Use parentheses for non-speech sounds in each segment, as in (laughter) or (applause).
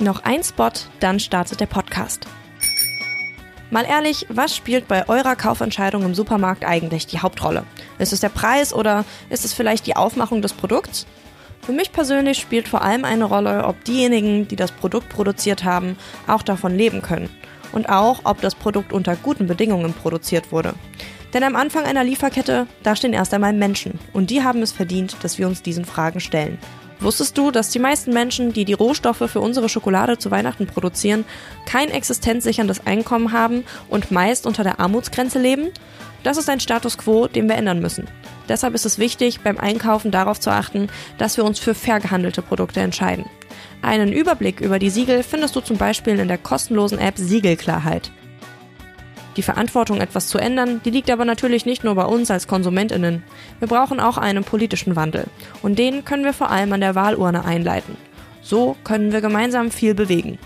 Noch ein Spot, dann startet der Podcast. Mal ehrlich, was spielt bei eurer Kaufentscheidung im Supermarkt eigentlich die Hauptrolle? Ist es der Preis oder ist es vielleicht die Aufmachung des Produkts? Für mich persönlich spielt vor allem eine Rolle, ob diejenigen, die das Produkt produziert haben, auch davon leben können. Und auch, ob das Produkt unter guten Bedingungen produziert wurde. Denn am Anfang einer Lieferkette, da stehen erst einmal Menschen. Und die haben es verdient, dass wir uns diesen Fragen stellen. Wusstest du, dass die meisten Menschen, die die Rohstoffe für unsere Schokolade zu Weihnachten produzieren, kein existenzsicherndes Einkommen haben und meist unter der Armutsgrenze leben? Das ist ein Status quo, den wir ändern müssen. Deshalb ist es wichtig, beim Einkaufen darauf zu achten, dass wir uns für fair gehandelte Produkte entscheiden. Einen Überblick über die Siegel findest du zum Beispiel in der kostenlosen App Siegelklarheit. Die Verantwortung, etwas zu ändern, die liegt aber natürlich nicht nur bei uns als Konsumentinnen. Wir brauchen auch einen politischen Wandel. Und den können wir vor allem an der Wahlurne einleiten. So können wir gemeinsam viel bewegen.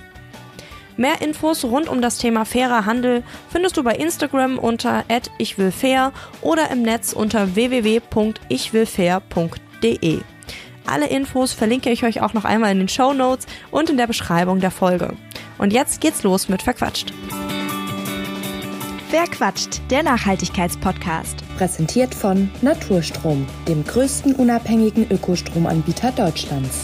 Mehr Infos rund um das Thema fairer Handel findest du bei Instagram unter @ichwillfair oder im Netz unter www.ichwillfair.de. Alle Infos verlinke ich euch auch noch einmal in den Show Notes und in der Beschreibung der Folge. Und jetzt geht's los mit Verquatscht. Wer quatscht? Der Nachhaltigkeitspodcast. Präsentiert von Naturstrom, dem größten unabhängigen Ökostromanbieter Deutschlands.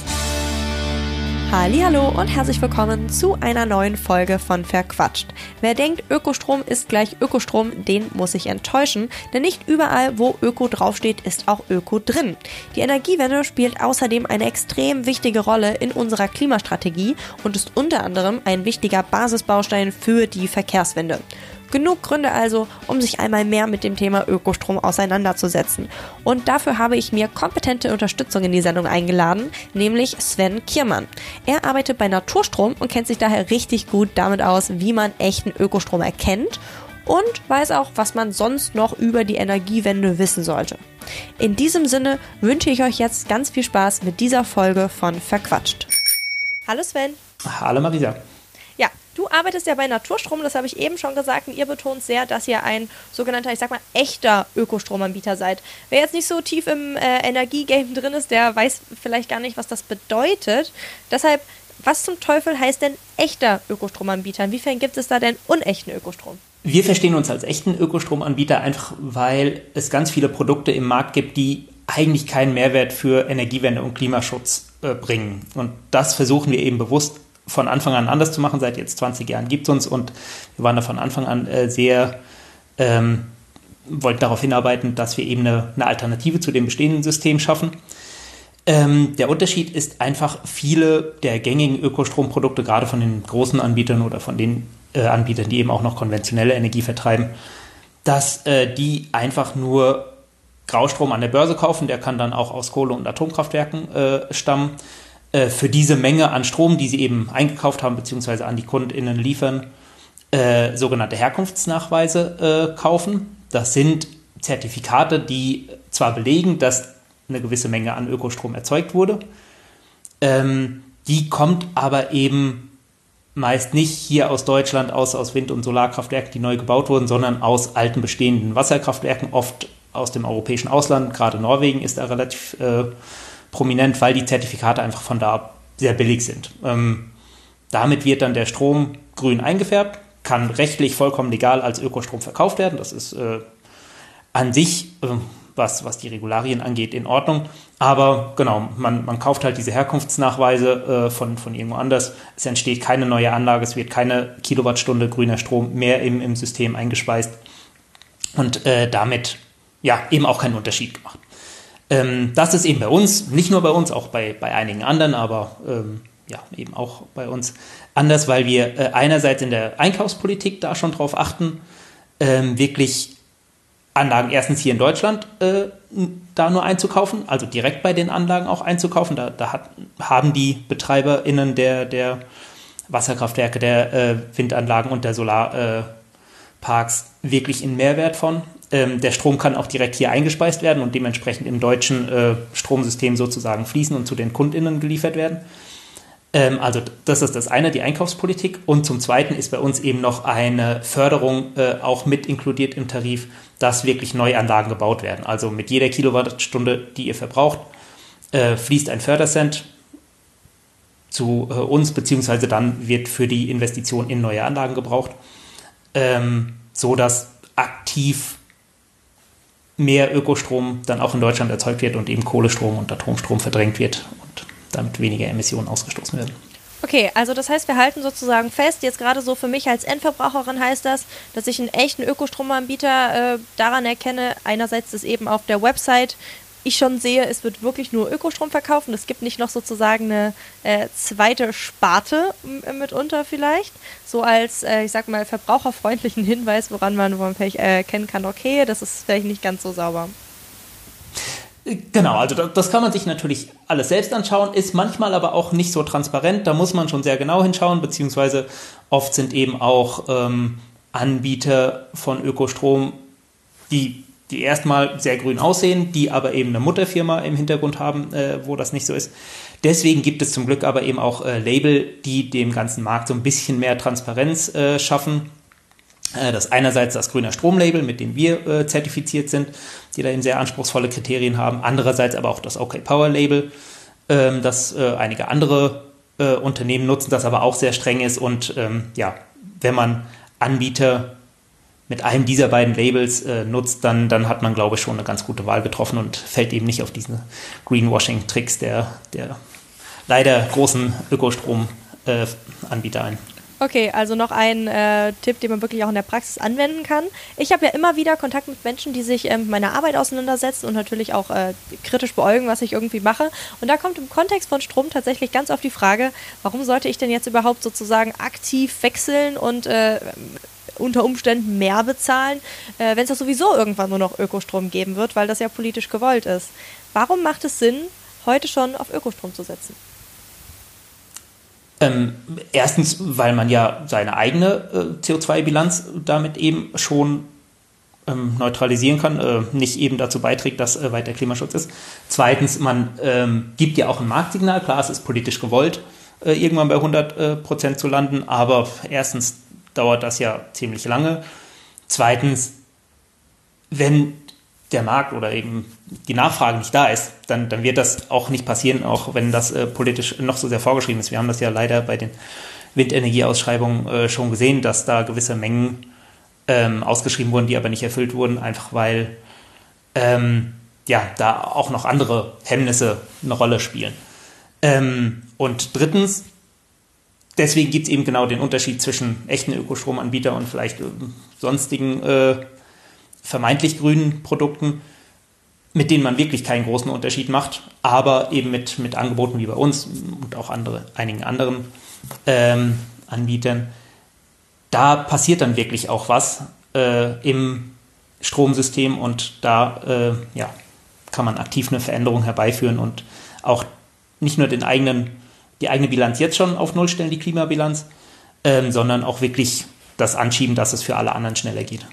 Hallo und herzlich willkommen zu einer neuen Folge von Verquatscht. Wer denkt, Ökostrom ist gleich Ökostrom, den muss ich enttäuschen, denn nicht überall, wo Öko draufsteht, ist auch Öko drin. Die Energiewende spielt außerdem eine extrem wichtige Rolle in unserer Klimastrategie und ist unter anderem ein wichtiger Basisbaustein für die Verkehrswende. Genug Gründe also, um sich einmal mehr mit dem Thema Ökostrom auseinanderzusetzen. Und dafür habe ich mir kompetente Unterstützung in die Sendung eingeladen, nämlich Sven Kiermann. Er arbeitet bei Naturstrom und kennt sich daher richtig gut damit aus, wie man echten Ökostrom erkennt und weiß auch, was man sonst noch über die Energiewende wissen sollte. In diesem Sinne wünsche ich euch jetzt ganz viel Spaß mit dieser Folge von Verquatscht. Hallo Sven. Hallo Marisa. Du arbeitest ja bei Naturstrom, das habe ich eben schon gesagt, und ihr betont sehr, dass ihr ein sogenannter, ich sag mal, echter Ökostromanbieter seid. Wer jetzt nicht so tief im äh, Energiegame drin ist, der weiß vielleicht gar nicht, was das bedeutet. Deshalb, was zum Teufel heißt denn echter Ökostromanbieter? Inwiefern gibt es da denn unechten Ökostrom? Wir verstehen uns als echten Ökostromanbieter einfach, weil es ganz viele Produkte im Markt gibt, die eigentlich keinen Mehrwert für Energiewende und Klimaschutz äh, bringen. Und das versuchen wir eben bewusst von Anfang an anders zu machen. Seit jetzt 20 Jahren gibt es uns und wir waren da von Anfang an äh, sehr, ähm, wollten darauf hinarbeiten, dass wir eben eine, eine Alternative zu dem bestehenden System schaffen. Ähm, der Unterschied ist einfach, viele der gängigen Ökostromprodukte, gerade von den großen Anbietern oder von den äh, Anbietern, die eben auch noch konventionelle Energie vertreiben, dass äh, die einfach nur Graustrom an der Börse kaufen, der kann dann auch aus Kohle- und Atomkraftwerken äh, stammen äh, für diese Menge an Strom, die sie eben eingekauft haben, beziehungsweise an die KundInnen liefern, äh, sogenannte Herkunftsnachweise äh, kaufen. Das sind Zertifikate, die zwar belegen, dass eine gewisse Menge an Ökostrom erzeugt wurde, ähm, die kommt aber eben meist nicht hier aus Deutschland, aus, aus Wind- und Solarkraftwerken, die neu gebaut wurden, sondern aus alten bestehenden Wasserkraftwerken, oft aus dem europäischen Ausland. Gerade Norwegen ist da relativ äh, prominent, weil die Zertifikate einfach von da sehr billig sind. Ähm, damit wird dann der Strom grün eingefärbt, kann rechtlich vollkommen legal als Ökostrom verkauft werden. Das ist äh, an sich, äh, was, was die Regularien angeht, in Ordnung. Aber genau, man, man kauft halt diese Herkunftsnachweise äh, von, von irgendwo anders. Es entsteht keine neue Anlage, es wird keine Kilowattstunde grüner Strom mehr im, im System eingespeist. Und äh, damit ja eben auch keinen Unterschied gemacht. Ähm, das ist eben bei uns, nicht nur bei uns, auch bei, bei einigen anderen, aber ähm, ja, eben auch bei uns anders, weil wir äh, einerseits in der Einkaufspolitik da schon drauf achten, ähm, wirklich Anlagen erstens hier in Deutschland äh, da nur einzukaufen, also direkt bei den Anlagen auch einzukaufen. Da, da hat, haben die BetreiberInnen der, der Wasserkraftwerke, der äh, Windanlagen und der Solarparks wirklich einen Mehrwert von. Ähm, der Strom kann auch direkt hier eingespeist werden und dementsprechend im deutschen äh, Stromsystem sozusagen fließen und zu den KundInnen geliefert werden. Ähm, also das ist das eine, die Einkaufspolitik. Und zum Zweiten ist bei uns eben noch eine Förderung äh, auch mit inkludiert im Tarif, dass wirklich Neuanlagen gebaut werden. Also mit jeder Kilowattstunde, die ihr verbraucht, äh, fließt ein Fördercent zu äh, uns, beziehungsweise dann wird für die Investition in neue Anlagen gebraucht, ähm, so dass aktiv mehr Ökostrom dann auch in Deutschland erzeugt wird und eben Kohlestrom und Atomstrom verdrängt wird und damit weniger Emissionen ausgestoßen werden. Okay, also das heißt, wir halten sozusagen fest, jetzt gerade so für mich als Endverbraucherin heißt das, dass ich einen echten Ökostromanbieter äh, daran erkenne, einerseits, dass eben auf der Website ich schon sehe, es wird wirklich nur Ökostrom verkauft und es gibt nicht noch sozusagen eine äh, zweite Sparte mitunter vielleicht, so als, äh, ich sag mal, verbraucherfreundlichen (laughs) Hinweis, woran man, woran man vielleicht erkennen kann, okay, das ist vielleicht nicht ganz so sauber. Genau, also das kann man sich natürlich alles selbst anschauen, ist manchmal aber auch nicht so transparent. Da muss man schon sehr genau hinschauen, beziehungsweise oft sind eben auch ähm, Anbieter von Ökostrom, die, die erstmal sehr grün aussehen, die aber eben eine Mutterfirma im Hintergrund haben, äh, wo das nicht so ist. Deswegen gibt es zum Glück aber eben auch äh, Label, die dem ganzen Markt so ein bisschen mehr Transparenz äh, schaffen äh, das einerseits das grüne Stromlabel, mit dem wir äh, zertifiziert sind, die da eben sehr anspruchsvolle Kriterien haben. Andererseits aber auch das OK Power Label, ähm, das äh, einige andere äh, Unternehmen nutzen, das aber auch sehr streng ist. Und ähm, ja, wenn man Anbieter mit einem dieser beiden Labels äh, nutzt, dann, dann hat man, glaube ich, schon eine ganz gute Wahl getroffen und fällt eben nicht auf diese Greenwashing-Tricks der, der leider großen Ökostrom-Anbieter äh, ein. Okay, also noch ein äh, Tipp, den man wirklich auch in der Praxis anwenden kann. Ich habe ja immer wieder Kontakt mit Menschen, die sich ähm, mit meiner Arbeit auseinandersetzen und natürlich auch äh, kritisch beäugen, was ich irgendwie mache. Und da kommt im Kontext von Strom tatsächlich ganz oft die Frage, warum sollte ich denn jetzt überhaupt sozusagen aktiv wechseln und äh, unter Umständen mehr bezahlen, äh, wenn es doch sowieso irgendwann nur noch Ökostrom geben wird, weil das ja politisch gewollt ist. Warum macht es Sinn, heute schon auf Ökostrom zu setzen? Ähm, erstens, weil man ja seine eigene äh, CO2-Bilanz damit eben schon ähm, neutralisieren kann, äh, nicht eben dazu beiträgt, dass äh, weiter Klimaschutz ist. Zweitens, man ähm, gibt ja auch ein Marktsignal, klar, es ist politisch gewollt, äh, irgendwann bei 100 äh, Prozent zu landen, aber erstens dauert das ja ziemlich lange. Zweitens, wenn der Markt oder eben die Nachfrage nicht da ist, dann, dann wird das auch nicht passieren, auch wenn das äh, politisch noch so sehr vorgeschrieben ist. Wir haben das ja leider bei den Windenergieausschreibungen äh, schon gesehen, dass da gewisse Mengen ähm, ausgeschrieben wurden, die aber nicht erfüllt wurden, einfach weil ähm, ja, da auch noch andere Hemmnisse eine Rolle spielen. Ähm, und drittens, deswegen gibt es eben genau den Unterschied zwischen echten Ökostromanbietern und vielleicht äh, sonstigen äh, vermeintlich grünen Produkten, mit denen man wirklich keinen großen Unterschied macht, aber eben mit, mit Angeboten wie bei uns und auch andere, einigen anderen ähm, Anbietern, da passiert dann wirklich auch was äh, im Stromsystem und da äh, ja, kann man aktiv eine Veränderung herbeiführen und auch nicht nur den eigenen, die eigene Bilanz jetzt schon auf Null stellen, die Klimabilanz, ähm, sondern auch wirklich das anschieben, dass es für alle anderen schneller geht.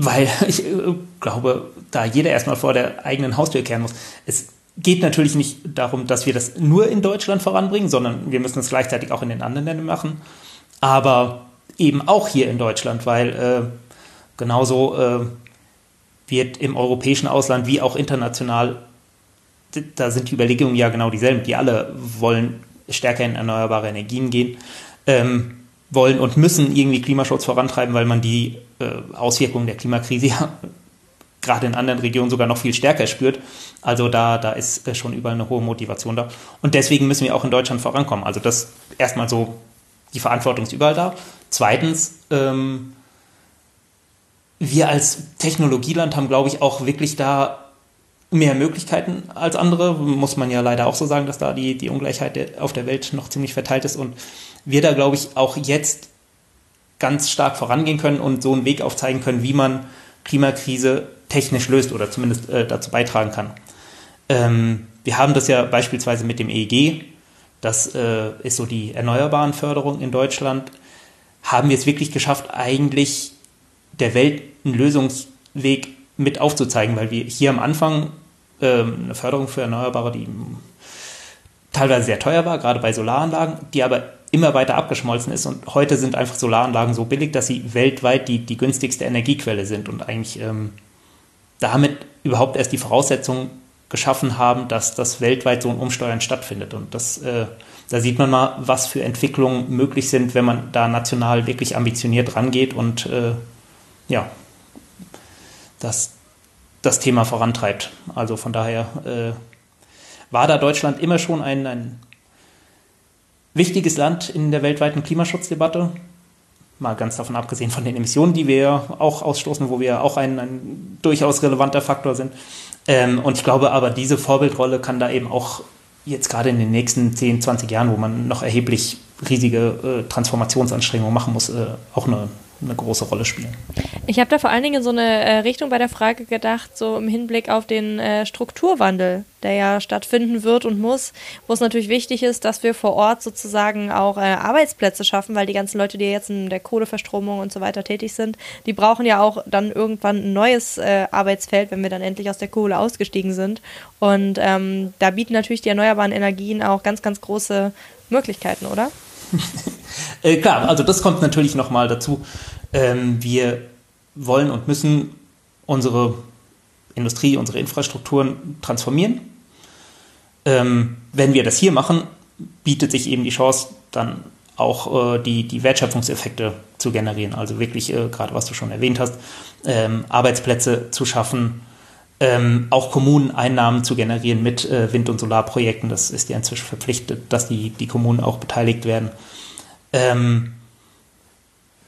weil (laughs) ich äh, glaube, da jeder erstmal vor der eigenen Haustür kehren muss. Es geht natürlich nicht darum, dass wir das nur in Deutschland voranbringen, sondern wir müssen es gleichzeitig auch in den anderen Ländern machen. Aber eben auch hier in Deutschland, weil äh, genauso äh, wird im europäischen Ausland wie auch international, da sind die Überlegungen ja genau dieselben. Die alle wollen stärker in erneuerbare Energien gehen. Ähm, wollen und müssen irgendwie Klimaschutz vorantreiben, weil man die äh, Auswirkungen der Klimakrise (laughs) ja gerade in anderen Regionen sogar noch viel stärker spürt. Also da, da ist äh, schon überall eine hohe Motivation da. Und deswegen müssen wir auch in Deutschland vorankommen. Also das erstmal so, die Verantwortung ist überall da. Zweitens, ähm, wir als Technologieland haben, glaube ich, auch wirklich da mehr Möglichkeiten als andere. Muss man ja leider auch so sagen, dass da die, die Ungleichheit auf der Welt noch ziemlich verteilt ist und wir da, glaube ich, auch jetzt ganz stark vorangehen können und so einen Weg aufzeigen können, wie man Klimakrise technisch löst oder zumindest äh, dazu beitragen kann. Ähm, wir haben das ja beispielsweise mit dem EEG, das äh, ist so die erneuerbaren Förderung in Deutschland, haben wir es wirklich geschafft, eigentlich der Welt einen Lösungsweg mit aufzuzeigen, weil wir hier am Anfang ähm, eine Förderung für Erneuerbare, die teilweise sehr teuer war, gerade bei Solaranlagen, die aber immer weiter abgeschmolzen ist. Und heute sind einfach Solaranlagen so billig, dass sie weltweit die, die günstigste Energiequelle sind und eigentlich ähm, damit überhaupt erst die Voraussetzungen geschaffen haben, dass das weltweit so ein Umsteuern stattfindet. Und das, äh, da sieht man mal, was für Entwicklungen möglich sind, wenn man da national wirklich ambitioniert rangeht und äh, ja, das, das Thema vorantreibt. Also von daher äh, war da Deutschland immer schon ein, ein wichtiges Land in der weltweiten Klimaschutzdebatte. Mal ganz davon abgesehen von den Emissionen, die wir auch ausstoßen, wo wir auch ein, ein durchaus relevanter Faktor sind. Ähm, und ich glaube aber, diese Vorbildrolle kann da eben auch jetzt gerade in den nächsten 10, 20 Jahren, wo man noch erheblich riesige äh, Transformationsanstrengungen machen muss, äh, auch eine, eine große Rolle spielen. Ich habe da vor allen Dingen in so eine äh, Richtung bei der Frage gedacht, so im Hinblick auf den äh, Strukturwandel, der ja stattfinden wird und muss, wo es natürlich wichtig ist, dass wir vor Ort sozusagen auch äh, Arbeitsplätze schaffen, weil die ganzen Leute, die jetzt in der Kohleverstromung und so weiter tätig sind, die brauchen ja auch dann irgendwann ein neues Arbeitsfeld, wenn wir dann endlich aus der Kohle ausgestiegen sind. Und ähm, da bieten natürlich die erneuerbaren Energien auch ganz, ganz große Möglichkeiten, oder? (laughs) äh, klar, also das kommt natürlich nochmal dazu. Ähm, wir wollen und müssen unsere Industrie, unsere Infrastrukturen transformieren. Ähm, wenn wir das hier machen, bietet sich eben die Chance, dann auch äh, die, die Wertschöpfungseffekte zu generieren. Also wirklich, äh, gerade was du schon erwähnt hast, ähm, Arbeitsplätze zu schaffen, ähm, auch Kommunen Einnahmen zu generieren mit äh, Wind- und Solarprojekten. Das ist ja inzwischen verpflichtet, dass die, die Kommunen auch beteiligt werden. Ähm,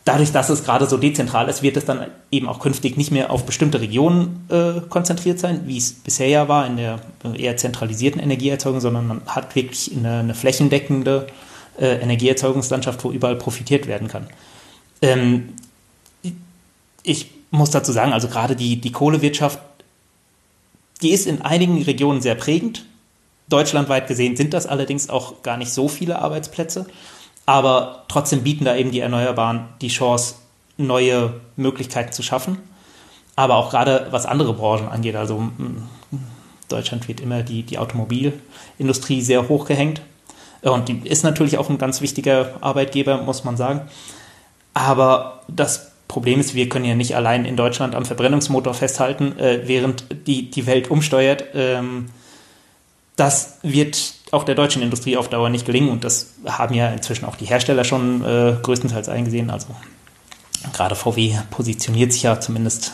dadurch, dass es gerade so dezentral ist, wird es dann eben auch künftig nicht mehr auf bestimmte Regionen äh, konzentriert sein, wie es bisher ja war in der eher zentralisierten Energieerzeugung, sondern man hat wirklich eine, eine flächendeckende äh, Energieerzeugungslandschaft, wo überall profitiert werden kann. Ähm, ich muss dazu sagen, also gerade die, die Kohlewirtschaft die ist in einigen Regionen sehr prägend. Deutschlandweit gesehen sind das allerdings auch gar nicht so viele Arbeitsplätze. Aber trotzdem bieten da eben die Erneuerbaren die Chance, neue Möglichkeiten zu schaffen. Aber auch gerade was andere Branchen angeht. Also Deutschland wird immer die, die Automobilindustrie sehr hoch gehängt. Und die ist natürlich auch ein ganz wichtiger Arbeitgeber, muss man sagen. Aber das Problem ist, wir können ja nicht allein in Deutschland am Verbrennungsmotor festhalten, äh, während die, die Welt umsteuert. Ähm, das wird auch der deutschen Industrie auf Dauer nicht gelingen und das haben ja inzwischen auch die Hersteller schon äh, größtenteils eingesehen. Also gerade VW positioniert sich ja zumindest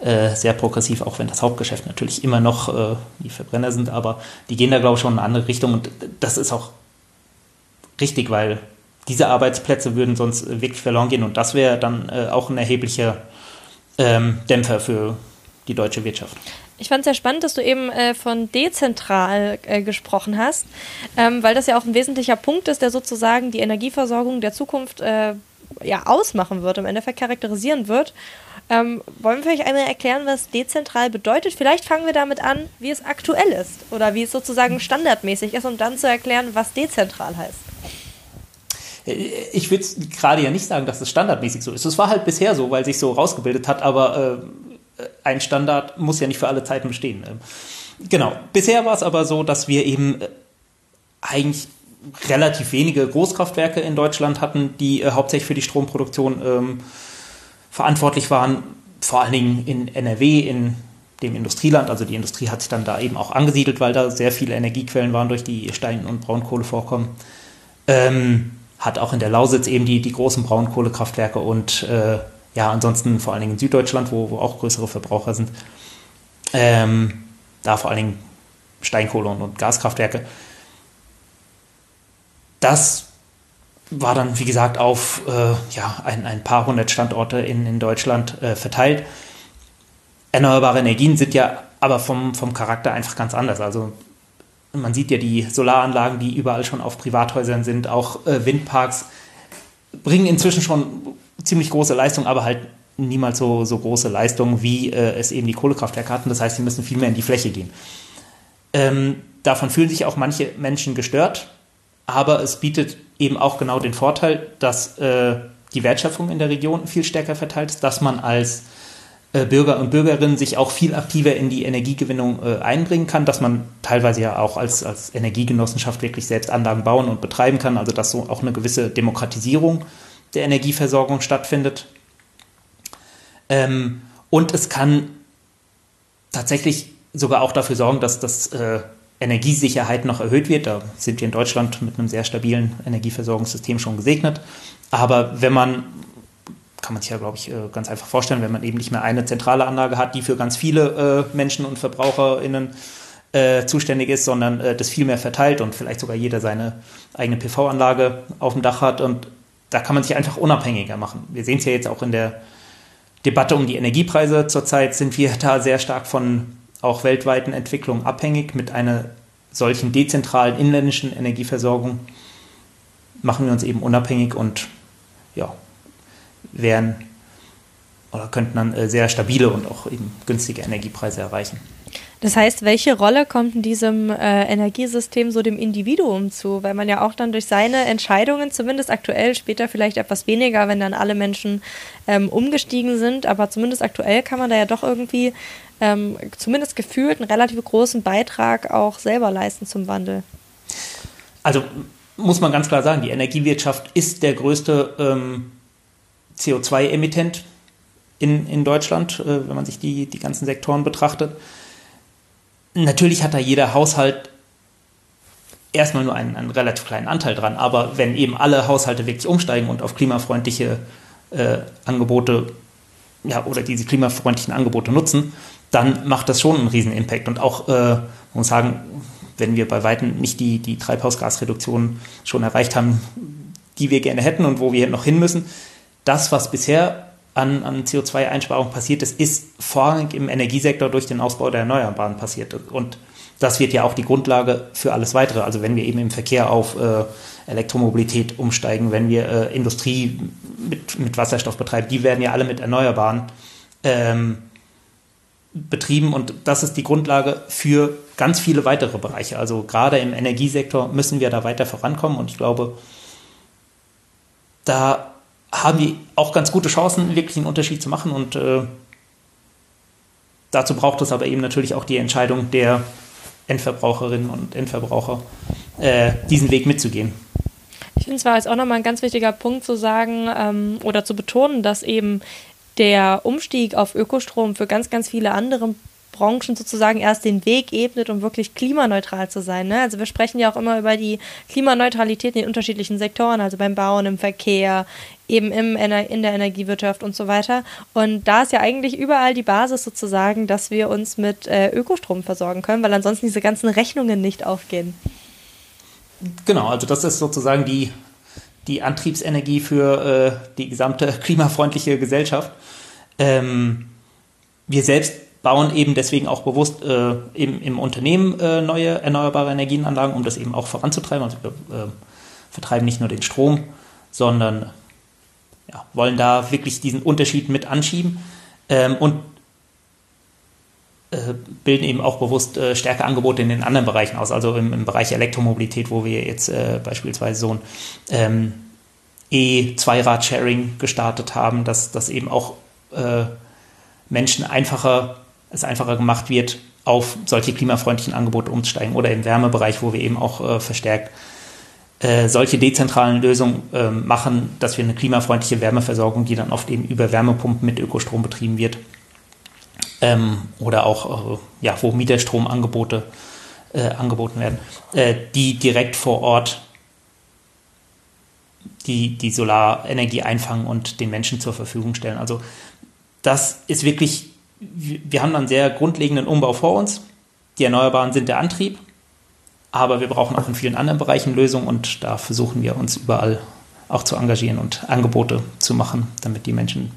äh, sehr progressiv, auch wenn das Hauptgeschäft natürlich immer noch äh, die Verbrenner sind, aber die gehen da, glaube ich, schon in eine andere Richtung und das ist auch richtig, weil diese Arbeitsplätze würden sonst wirklich verloren gehen und das wäre dann äh, auch ein erheblicher ähm, Dämpfer für die deutsche Wirtschaft. Ich fand es sehr spannend, dass du eben äh, von dezentral äh, gesprochen hast, ähm, weil das ja auch ein wesentlicher Punkt ist, der sozusagen die Energieversorgung der Zukunft äh, ja, ausmachen wird, im Endeffekt charakterisieren wird. Ähm, wollen wir vielleicht einmal erklären, was dezentral bedeutet? Vielleicht fangen wir damit an, wie es aktuell ist oder wie es sozusagen standardmäßig ist, um dann zu erklären, was dezentral heißt ich würde gerade ja nicht sagen, dass es standardmäßig so ist. Es war halt bisher so, weil sich so rausgebildet hat, aber äh, ein Standard muss ja nicht für alle Zeiten bestehen. Ähm, genau. Bisher war es aber so, dass wir eben äh, eigentlich relativ wenige Großkraftwerke in Deutschland hatten, die äh, hauptsächlich für die Stromproduktion ähm, verantwortlich waren, vor allen Dingen in NRW, in dem Industrieland. Also die Industrie hat sich dann da eben auch angesiedelt, weil da sehr viele Energiequellen waren durch die Stein- und Braunkohlevorkommen. Ähm, hat auch in der Lausitz eben die, die großen Braunkohlekraftwerke und äh, ja, ansonsten vor allen Dingen in Süddeutschland, wo, wo auch größere Verbraucher sind. Ähm, da vor allen Dingen Steinkohle und, und Gaskraftwerke. Das war dann, wie gesagt, auf äh, ja, ein, ein paar hundert Standorte in, in Deutschland äh, verteilt. Erneuerbare Energien sind ja aber vom, vom Charakter einfach ganz anders. Also man sieht ja die Solaranlagen, die überall schon auf Privathäusern sind, auch äh, Windparks bringen inzwischen schon ziemlich große Leistung, aber halt niemals so, so große Leistung, wie äh, es eben die Kohlekraftwerke hatten. Das heißt, sie müssen viel mehr in die Fläche gehen. Ähm, davon fühlen sich auch manche Menschen gestört, aber es bietet eben auch genau den Vorteil, dass äh, die Wertschöpfung in der Region viel stärker verteilt ist, dass man als Bürger und Bürgerinnen sich auch viel aktiver in die Energiegewinnung äh, einbringen kann, dass man teilweise ja auch als, als Energiegenossenschaft wirklich selbst Anlagen bauen und betreiben kann, also dass so auch eine gewisse Demokratisierung der Energieversorgung stattfindet. Ähm, und es kann tatsächlich sogar auch dafür sorgen, dass das äh, Energiesicherheit noch erhöht wird. Da sind wir in Deutschland mit einem sehr stabilen Energieversorgungssystem schon gesegnet. Aber wenn man, kann man sich ja, glaube ich, äh, ganz einfach vorstellen, wenn man eben nicht mehr eine zentrale Anlage hat, die für ganz viele äh, Menschen und VerbraucherInnen äh, zuständig ist, sondern das viel mehr verteilt und vielleicht sogar jeder seine eigene PV-Anlage auf dem Dach hat. Und da kann man sich einfach unabhängiger machen. Wir sehen es ja jetzt auch in der Debatte um die Energiepreise. Zurzeit sind wir da sehr stark von auch weltweiten Entwicklungen abhängig. Mit einer solchen dezentralen inländischen Energieversorgung machen wir uns eben unabhängig und ja, wären oder könnten dann äh, sehr stabile und auch eben günstige Energiepreise erreichen. Das heißt, welche Rolle kommt in diesem äh, Energiesystem so dem Individuum zu? Weil man ja auch dann durch seine Entscheidungen, zumindest aktuell, später vielleicht etwas weniger, wenn dann alle Menschen ähm, umgestiegen sind, aber zumindest aktuell kann man da ja doch irgendwie ähm, zumindest gefühlt einen relativ großen Beitrag auch selber leisten zum Wandel. Also muss man ganz klar sagen, die Energiewirtschaft ist der größte ähm, CO2-Emittent in, in Deutschland, äh, wenn man sich die, die ganzen Sektoren betrachtet. Natürlich hat da jeder Haushalt erstmal nur einen, einen, relativ kleinen Anteil dran, aber wenn eben alle Haushalte wirklich umsteigen und auf klimafreundliche äh, Angebote ja, oder diese klimafreundlichen Angebote nutzen, dann macht das schon einen riesen Impact. Und auch, äh, man muss sagen, wenn wir bei Weitem nicht die, die Treibhausgasreduktion schon erreicht haben, die wir gerne hätten und wo wir noch hin müssen, das, was bisher an, an CO2-Einsparung passiert ist, ist vorrangig im Energiesektor durch den Ausbau der Erneuerbaren passiert. Und das wird ja auch die Grundlage für alles weitere. Also wenn wir eben im Verkehr auf äh, Elektromobilität umsteigen, wenn wir äh, Industrie mit, mit Wasserstoff betreiben, die werden ja alle mit Erneuerbaren ähm, betrieben und das ist die Grundlage für ganz viele weitere Bereiche. Also gerade im Energiesektor müssen wir da weiter vorankommen und ich glaube, da haben wir auch ganz gute Chancen, wirklich einen Unterschied zu machen. Und äh, dazu braucht es aber eben natürlich auch die Entscheidung der Endverbraucherinnen und Endverbraucher, äh, diesen Weg mitzugehen. Ich finde es jetzt auch nochmal ein ganz wichtiger Punkt zu sagen ähm, oder zu betonen, dass eben der Umstieg auf Ökostrom für ganz, ganz viele andere Branchen sozusagen erst den Weg ebnet, um wirklich klimaneutral zu sein. Ne? Also wir sprechen ja auch immer über die Klimaneutralität in den unterschiedlichen Sektoren, also beim Bauen, im Verkehr, eben im, in der Energiewirtschaft und so weiter. Und da ist ja eigentlich überall die Basis sozusagen, dass wir uns mit äh, Ökostrom versorgen können, weil ansonsten diese ganzen Rechnungen nicht aufgehen. Genau, also das ist sozusagen die, die Antriebsenergie für äh, die gesamte klimafreundliche Gesellschaft. Ähm, wir selbst bauen eben deswegen auch bewusst äh, im, im, Unternehmen äh, neue erneuerbare Energienanlagen, um das eben auch voranzutreiben. Also wir äh, vertreiben nicht nur den Strom, sondern ja, wollen da wirklich diesen Unterschied mit anschieben ähm, und äh, bilden eben auch bewusst äh, stärke Angebote in den anderen Bereichen aus, also im, im Bereich Elektromobilität, wo wir jetzt äh, beispielsweise so ein ähm, E-Zweirad-Sharing gestartet haben, dass das eben auch Menschen einfacher es einfacher gemacht wird, auf solche klimafreundlichen Angebote umzusteigen oder im Wärmebereich, wo wir eben auch äh, verstärkt äh, solche dezentralen Lösungen äh, machen, dass wir eine klimafreundliche Wärmeversorgung, die dann oft eben über Wärmepumpen mit Ökostrom betrieben wird, ähm, oder auch, äh, ja, wo Mieterstromangebote äh, angeboten werden, äh, die direkt vor Ort die, die Solarenergie einfangen und den Menschen zur Verfügung stellen. Also das ist wirklich wir haben einen sehr grundlegenden Umbau vor uns. Die Erneuerbaren sind der Antrieb, aber wir brauchen auch in vielen anderen Bereichen Lösungen und da versuchen wir uns überall auch zu engagieren und Angebote zu machen, damit die Menschen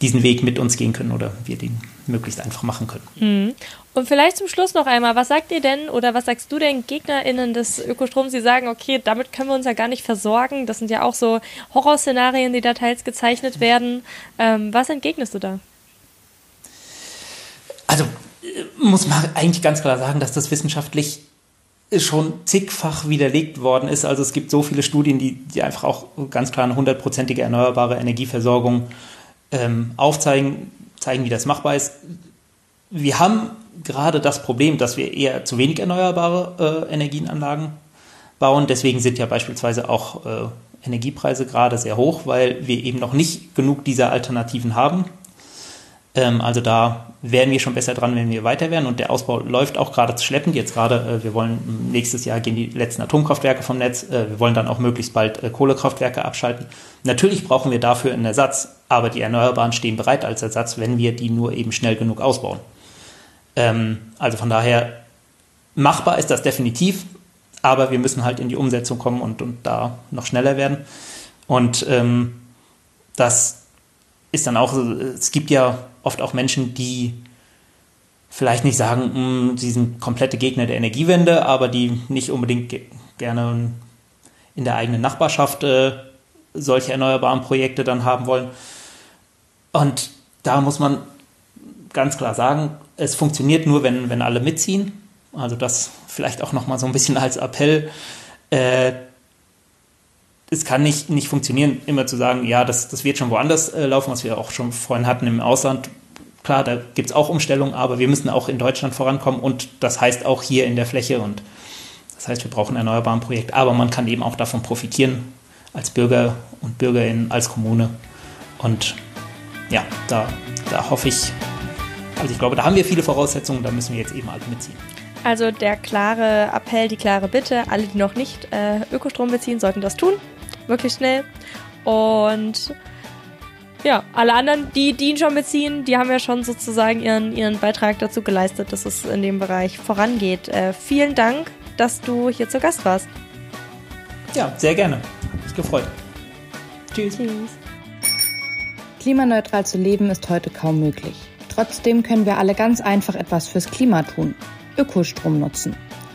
diesen Weg mit uns gehen können oder wir den möglichst einfach machen können. Mhm. Und vielleicht zum Schluss noch einmal, was sagt ihr denn oder was sagst du denn GegnerInnen des Ökostroms, die sagen, okay, damit können wir uns ja gar nicht versorgen. Das sind ja auch so Horrorszenarien, die da teils gezeichnet werden. Ähm, was entgegnest du da? Also muss man eigentlich ganz klar sagen, dass das wissenschaftlich schon zigfach widerlegt worden ist. Also es gibt so viele Studien, die, die einfach auch ganz klar eine hundertprozentige erneuerbare Energieversorgung ähm, aufzeigen. zeigen, wie das machbar ist. Wir haben gerade das Problem, dass wir eher zu wenig erneuerbare äh, Energienanlagen bauen. Deswegen sind ja beispielsweise auch äh, Energiepreise gerade sehr hoch, weil wir eben noch nicht genug dieser Alternativen haben. Ähm, also da wären wir schon besser dran, wenn wir weiter wären. Und der Ausbau läuft auch gerade zu schleppend. Jetzt gerade, äh, wir wollen nächstes Jahr gehen die letzten Atomkraftwerke vom Netz. Äh, wir wollen dann auch möglichst bald äh, Kohlekraftwerke abschalten. Natürlich brauchen wir dafür einen Ersatz, aber die Erneuerbaren stehen bereit als Ersatz, wenn wir die nur eben schnell genug ausbauen. Ähm, also von daher, machbar ist das definitiv, aber wir müssen halt in die Umsetzung kommen und, und da noch schneller werden. Und ähm, das ist dann auch, es gibt ja oft auch Menschen, die vielleicht nicht sagen, hm, sie sind komplette Gegner der Energiewende, aber die nicht unbedingt ge gerne in der eigenen Nachbarschaft äh, solche erneuerbaren Projekte dann haben wollen. Und da muss man ganz klar sagen, es funktioniert nur, wenn, wenn alle mitziehen. Also das vielleicht auch nochmal so ein bisschen als Appell. Äh, es kann nicht, nicht funktionieren, immer zu sagen, ja, das, das wird schon woanders äh, laufen, was wir auch schon vorhin hatten im Ausland. Klar, da gibt es auch Umstellungen, aber wir müssen auch in Deutschland vorankommen und das heißt auch hier in der Fläche und das heißt, wir brauchen erneuerbaren Projekt, aber man kann eben auch davon profitieren als Bürger und Bürgerin, als Kommune. Und ja, da, da hoffe ich, also ich glaube, da haben wir viele Voraussetzungen, da müssen wir jetzt eben alle mitziehen. Also der klare Appell, die klare Bitte, alle, die noch nicht äh, Ökostrom beziehen, sollten das tun. Wirklich schnell. Und ja, alle anderen, die, die ihn schon beziehen, die haben ja schon sozusagen ihren, ihren Beitrag dazu geleistet, dass es in dem Bereich vorangeht. Äh, vielen Dank, dass du hier zu Gast warst. Ja, sehr gerne. Hat mich gefreut. Tschüss. Tschüss. Klimaneutral zu leben ist heute kaum möglich. Trotzdem können wir alle ganz einfach etwas fürs Klima tun. Ökostrom nutzen.